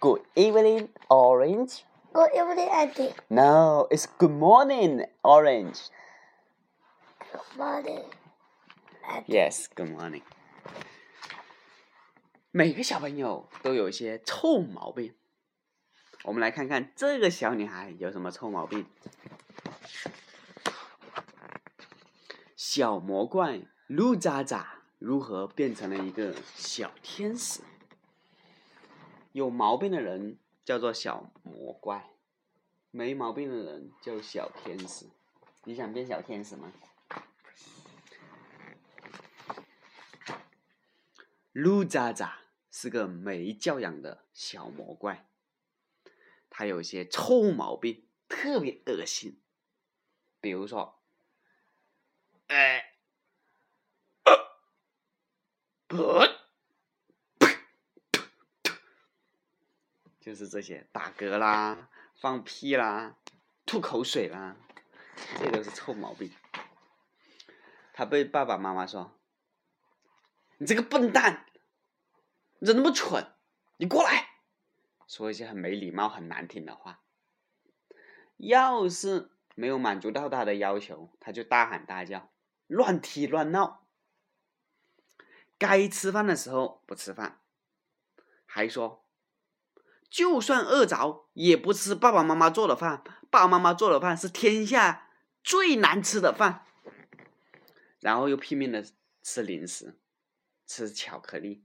Good evening, Orange. Good evening, Auntie. No, it's good morning, Orange. Good morning. Auntie. Yes, good morning. 每个小朋友都有一些臭毛病。我们来看看这个小女孩有什么臭毛病。小魔怪露渣渣如何变成了一个小天使？有毛病的人叫做小魔怪，没毛病的人叫小天使。你想变小天使吗？路渣渣是个没教养的小魔怪，他有些臭毛病，特别恶心。比如说，哎，呃，就是这些打嗝啦、放屁啦、吐口水啦，这都是臭毛病。他被爸爸妈妈说：“你这个笨蛋，你怎么那么蠢？你过来！”说一些很没礼貌、很难听的话。要是没有满足到他的要求，他就大喊大叫、乱踢乱闹。该吃饭的时候不吃饭，还说就算饿着也不吃爸爸妈妈做的饭。爸爸妈妈做的饭是天下最难吃的饭。然后又拼命的吃零食，吃巧克力，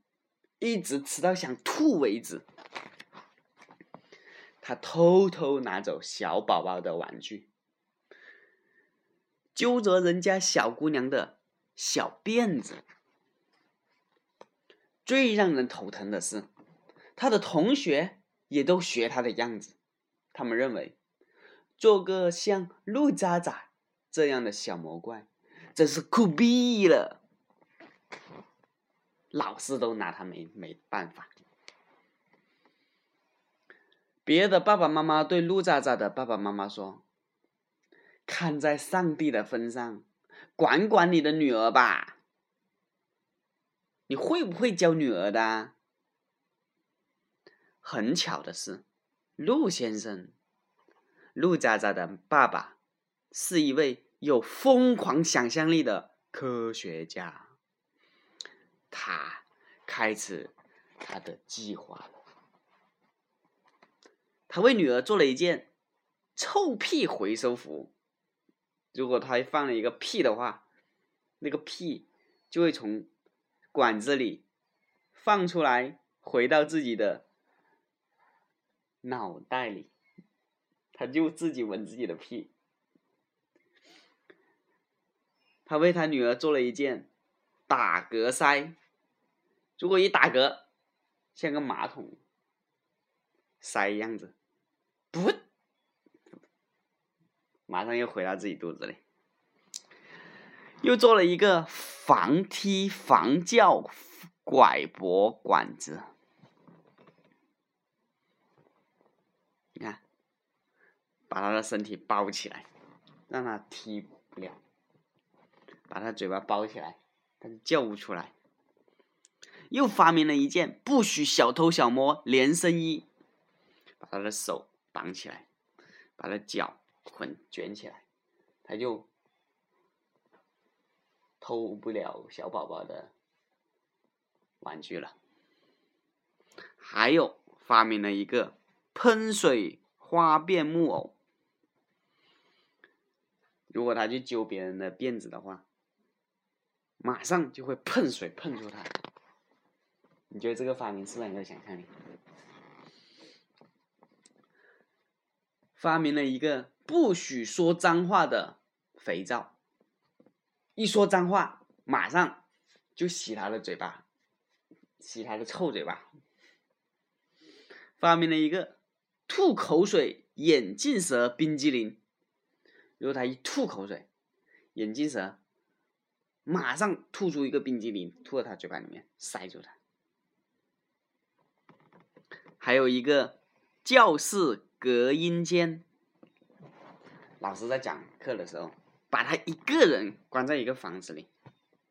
一直吃到想吐为止。他偷偷拿走小宝宝的玩具，揪着人家小姑娘的小辫子。最让人头疼的是，他的同学也都学他的样子。他们认为，做个像鹿渣渣这样的小魔怪。真是酷毙了！老师都拿他没没办法。别的爸爸妈妈对陆渣渣的爸爸妈妈说：“看在上帝的份上，管管你的女儿吧。你会不会教女儿的？”很巧的是，陆先生，陆渣渣的爸爸是一位。有疯狂想象力的科学家，他开始他的计划了。他为女儿做了一件臭屁回收服。如果他放了一个屁的话，那个屁就会从管子里放出来，回到自己的脑袋里，他就自己闻自己的屁。他为他女儿做了一件打嗝塞，如果一打嗝，像个马桶塞样子，不，马上又回到自己肚子里。又做了一个防踢防叫拐脖管子，你看，把他的身体包起来，让他踢不了。把他嘴巴包起来，他就叫不出来。又发明了一件不许小偷小摸连身衣，把他的手绑起来，把他脚捆卷起来，他就偷不了小宝宝的玩具了。还有发明了一个喷水花变木偶，如果他去揪别人的辫子的话。马上就会喷水喷出它，你觉得这个发明是不是很有想象力？发明了一个不许说脏话的肥皂，一说脏话马上就洗他的嘴巴，洗他的臭嘴巴。发明了一个吐口水眼镜蛇冰激凌，如果他一吐口水，眼镜蛇。马上吐出一个冰激凌，吐到他嘴巴里面，塞住他。还有一个教室隔音间，老师在讲课的时候，把他一个人关在一个房子里，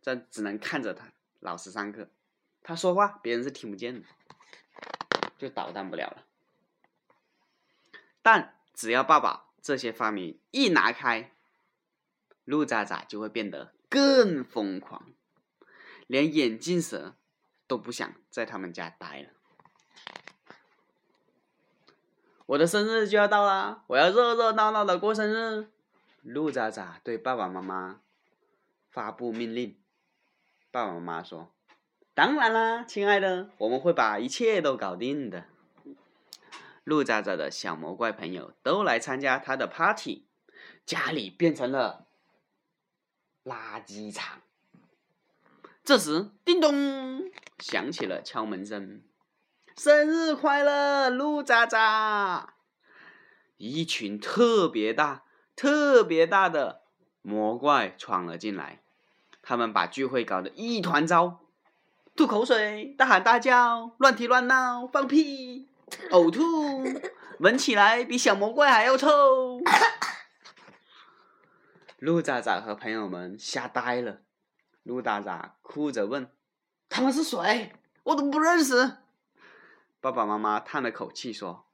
这只能看着他老师上课，他说话别人是听不见的，就捣蛋不了了。但只要爸爸这些发明一拿开，陆渣渣就会变得更疯狂，连眼镜蛇都不想在他们家待了。我的生日就要到啦，我要热热闹闹的过生日。陆渣渣对爸爸妈妈发布命令。爸爸妈妈说：“当然啦，亲爱的，我们会把一切都搞定的。”陆渣渣的小魔怪朋友都来参加他的 party，家里变成了垃圾场。这时，叮咚，响起了敲门声。生日快乐，陆渣渣！一群特别大、特别大的魔怪闯了进来，他们把聚会搞得一团糟，吐口水、大喊大叫、乱踢乱闹、放屁、呕吐，闻起来比小魔怪还要臭。陆渣渣和朋友们吓呆了，陆渣渣哭着问：“他们是谁？我都不认识。”爸爸妈妈叹了口气说：“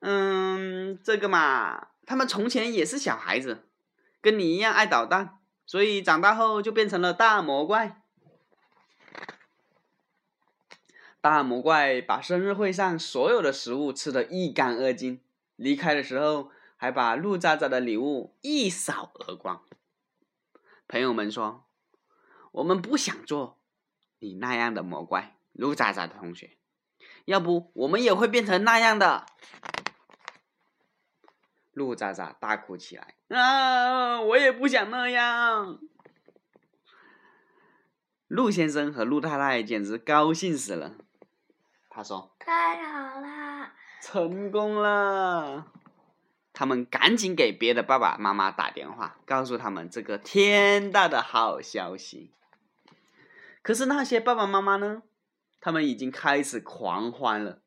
嗯，这个嘛，他们从前也是小孩子，跟你一样爱捣蛋，所以长大后就变成了大魔怪。大魔怪把生日会上所有的食物吃得一干二净，离开的时候还把陆渣渣的礼物一扫而光。”朋友们说：“我们不想做你那样的魔怪，陆渣渣的同学。”要不我们也会变成那样的。陆渣渣大哭起来啊！我也不想那样。陆先生和陆太太简直高兴死了。他说：“太好啦，成功了！”他们赶紧给别的爸爸妈妈打电话，告诉他们这个天大的好消息。可是那些爸爸妈妈呢？他们已经开始狂欢了，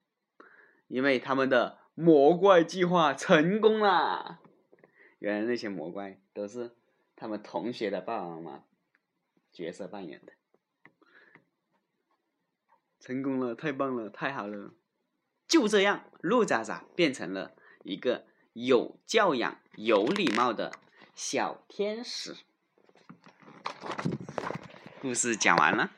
因为他们的魔怪计划成功了。原来那些魔怪都是他们同学的爸爸妈妈角色扮演的。成功了，太棒了，太好了！就这样，陆渣渣变成了一个有教养、有礼貌的小天使。故事讲完了。